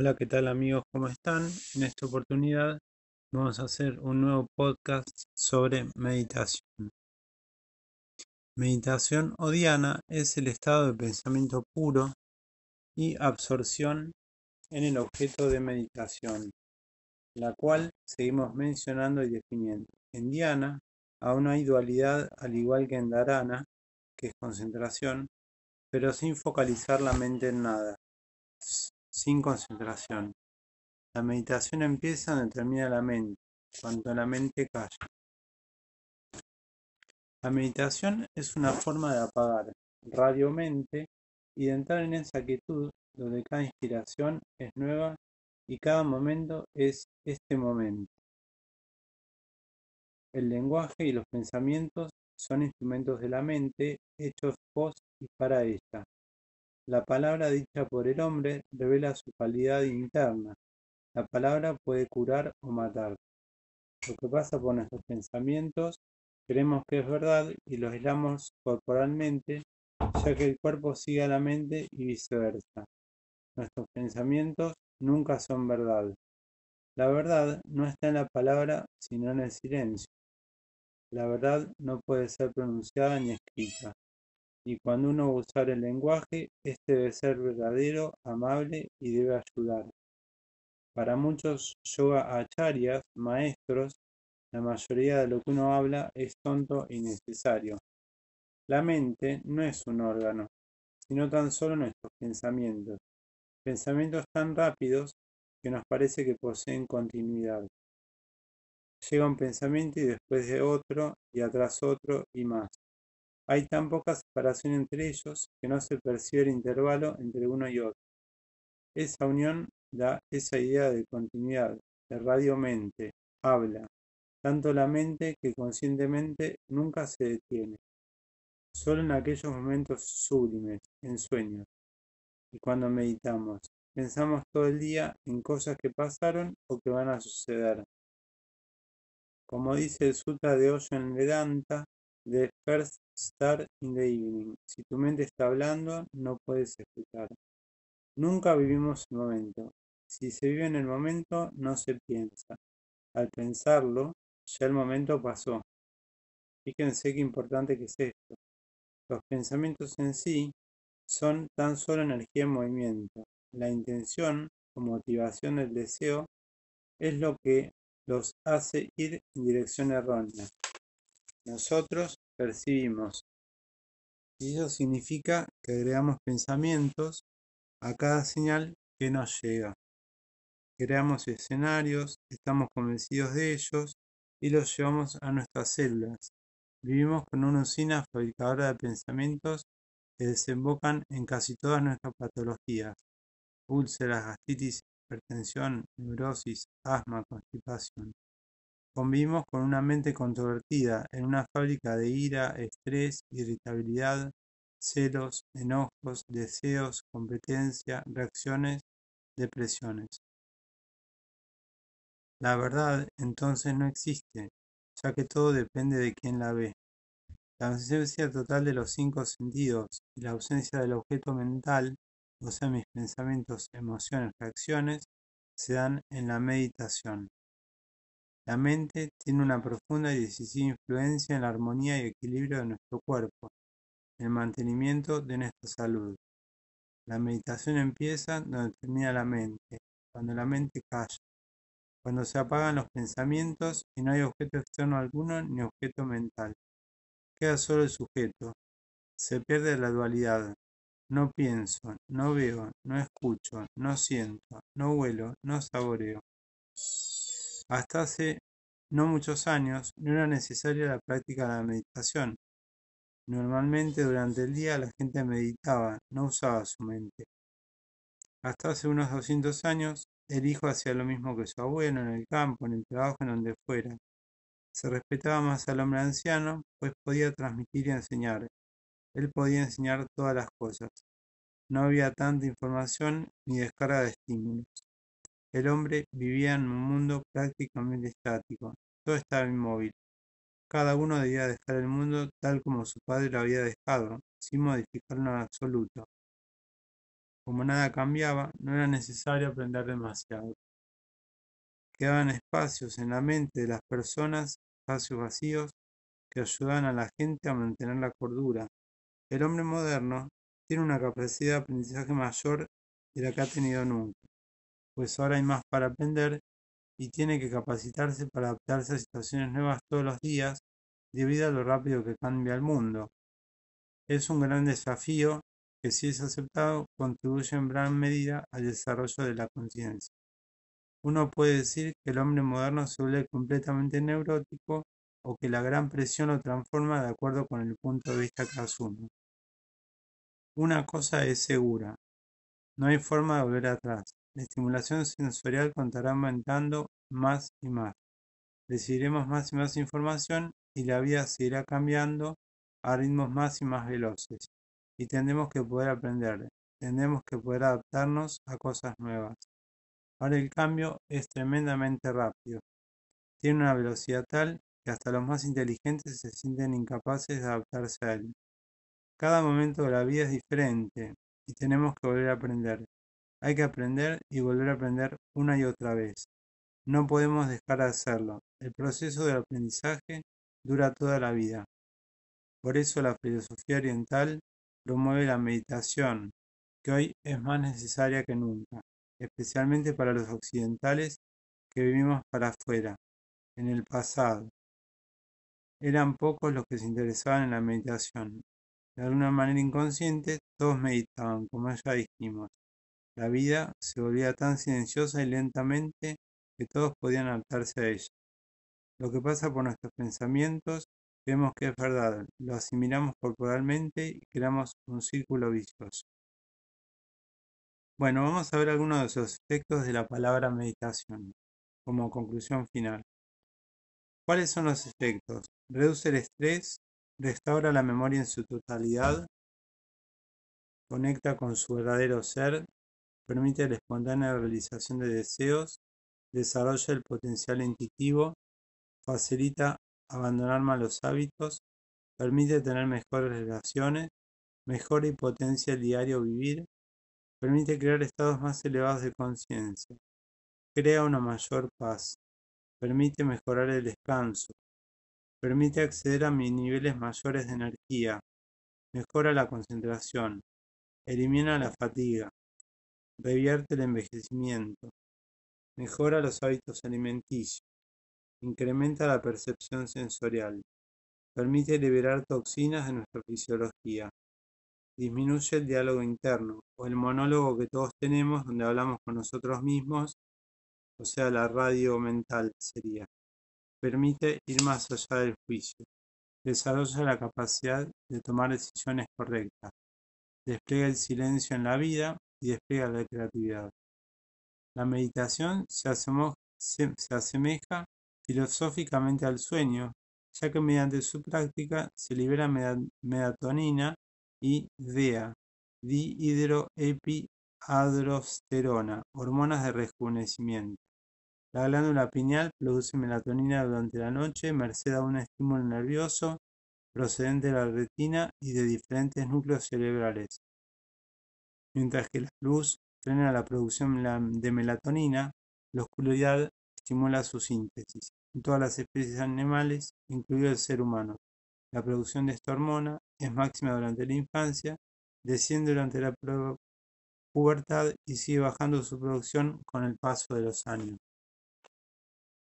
Hola, ¿qué tal amigos? ¿Cómo están? En esta oportunidad vamos a hacer un nuevo podcast sobre meditación. Meditación o diana es el estado de pensamiento puro y absorción en el objeto de meditación, la cual seguimos mencionando y definiendo. En diana aún hay dualidad al igual que en dharana, que es concentración, pero sin focalizar la mente en nada sin concentración. La meditación empieza donde termina la mente, cuando la mente calla. La meditación es una forma de apagar radio-mente y de entrar en esa quietud donde cada inspiración es nueva y cada momento es este momento. El lenguaje y los pensamientos son instrumentos de la mente hechos por y para ella. La palabra dicha por el hombre revela su calidad interna. La palabra puede curar o matar. Lo que pasa por nuestros pensamientos, creemos que es verdad y lo aislamos corporalmente, ya que el cuerpo sigue a la mente y viceversa. Nuestros pensamientos nunca son verdad. La verdad no está en la palabra, sino en el silencio. La verdad no puede ser pronunciada ni escrita y cuando uno usar el lenguaje, este debe ser verdadero, amable y debe ayudar. Para muchos yoga acharyas, maestros, la mayoría de lo que uno habla es tonto y necesario. La mente no es un órgano, sino tan solo nuestros pensamientos. Pensamientos tan rápidos que nos parece que poseen continuidad. Llega un pensamiento y después de otro, y atrás otro y más. Hay tan poca separación entre ellos que no se percibe el intervalo entre uno y otro. Esa unión da esa idea de continuidad, de radio-mente, habla, tanto la mente que conscientemente nunca se detiene, solo en aquellos momentos sublimes, en sueños. Y cuando meditamos, pensamos todo el día en cosas que pasaron o que van a suceder. Como dice el Sutra de Osho en Vedanta, The first star in the evening. Si tu mente está hablando, no puedes escuchar. Nunca vivimos el momento. Si se vive en el momento, no se piensa. Al pensarlo, ya el momento pasó. Fíjense qué importante que es esto. Los pensamientos en sí son tan solo energía en movimiento. La intención o motivación del deseo es lo que los hace ir en dirección errónea nosotros percibimos. Y eso significa que agregamos pensamientos a cada señal que nos llega. Creamos escenarios, estamos convencidos de ellos y los llevamos a nuestras células. Vivimos con una usina fabricadora de pensamientos que desembocan en casi todas nuestras patologías. Úlceras, gastritis, hipertensión, neurosis, asma, constipación. Convivimos con una mente controvertida en una fábrica de ira, estrés, irritabilidad, celos, enojos, deseos, competencia, reacciones, depresiones. La verdad entonces no existe, ya que todo depende de quien la ve. La ausencia total de los cinco sentidos y la ausencia del objeto mental, o sea, mis pensamientos, emociones, reacciones, se dan en la meditación. La mente tiene una profunda y decisiva influencia en la armonía y equilibrio de nuestro cuerpo, en el mantenimiento de nuestra salud. La meditación empieza donde termina la mente, cuando la mente calla, cuando se apagan los pensamientos y no hay objeto externo alguno ni objeto mental. Queda solo el sujeto. Se pierde la dualidad. No pienso, no veo, no escucho, no siento, no huelo, no saboreo. Hasta hace no muchos años no era necesaria la práctica de la meditación. Normalmente durante el día la gente meditaba, no usaba su mente. Hasta hace unos 200 años, el hijo hacía lo mismo que su abuelo en el campo, en el trabajo, en donde fuera. Se respetaba más al hombre anciano, pues podía transmitir y enseñar. Él podía enseñar todas las cosas. No había tanta información ni descarga de estímulos. El hombre vivía en un mundo prácticamente estático, todo estaba inmóvil. Cada uno debía dejar el mundo tal como su padre lo había dejado, sin modificarlo en absoluto. Como nada cambiaba, no era necesario aprender demasiado. Quedaban espacios en la mente de las personas, espacios vacíos, que ayudaban a la gente a mantener la cordura. El hombre moderno tiene una capacidad de aprendizaje mayor de la que ha tenido nunca, pues ahora hay más para aprender y tiene que capacitarse para adaptarse a situaciones nuevas todos los días debido a lo rápido que cambia el mundo. Es un gran desafío que si es aceptado contribuye en gran medida al desarrollo de la conciencia. Uno puede decir que el hombre moderno se vuelve completamente neurótico o que la gran presión lo transforma de acuerdo con el punto de vista que asume. Una cosa es segura, no hay forma de volver atrás. La estimulación sensorial continuará aumentando más y más. Recibiremos más y más información y la vida seguirá cambiando a ritmos más y más veloces. Y tendremos que poder aprender, tendremos que poder adaptarnos a cosas nuevas. Ahora el cambio es tremendamente rápido. Tiene una velocidad tal que hasta los más inteligentes se sienten incapaces de adaptarse a él. Cada momento de la vida es diferente y tenemos que volver a aprender. Hay que aprender y volver a aprender una y otra vez. No podemos dejar de hacerlo. El proceso de aprendizaje dura toda la vida. Por eso la filosofía oriental promueve la meditación, que hoy es más necesaria que nunca, especialmente para los occidentales que vivimos para afuera, en el pasado. Eran pocos los que se interesaban en la meditación. De alguna manera inconsciente, todos meditaban, como ya dijimos. La vida se volvía tan silenciosa y lentamente que todos podían adaptarse a ella. Lo que pasa por nuestros pensamientos Vemos que es verdad, lo asimilamos corporalmente y creamos un círculo vicioso. Bueno, vamos a ver algunos de los efectos de la palabra meditación como conclusión final. ¿Cuáles son los efectos? Reduce el estrés, restaura la memoria en su totalidad, conecta con su verdadero ser, permite la espontánea realización de deseos, desarrolla el potencial intuitivo, facilita abandonar malos hábitos, permite tener mejores relaciones, mejora y potencia el diario vivir, permite crear estados más elevados de conciencia, crea una mayor paz, permite mejorar el descanso, permite acceder a niveles mayores de energía, mejora la concentración, elimina la fatiga, revierte el envejecimiento, mejora los hábitos alimenticios, incrementa la percepción sensorial, permite liberar toxinas de nuestra fisiología, disminuye el diálogo interno o el monólogo que todos tenemos donde hablamos con nosotros mismos, o sea, la radio mental sería. Permite ir más allá del juicio, desarrolla la capacidad de tomar decisiones correctas, despliega el silencio en la vida y despliega la creatividad. La meditación se, se asemeja filosóficamente al sueño, ya que mediante su práctica se libera melatonina y DEA, dihidroepiandrosterona, hormonas de rejuvenecimiento. La glándula pineal produce melatonina durante la noche merced a un estímulo nervioso procedente de la retina y de diferentes núcleos cerebrales, mientras que la luz frena la producción de melatonina, la oscuridad estimula su síntesis. En todas las especies animales, incluido el ser humano, la producción de esta hormona es máxima durante la infancia, desciende durante la pubertad y sigue bajando su producción con el paso de los años.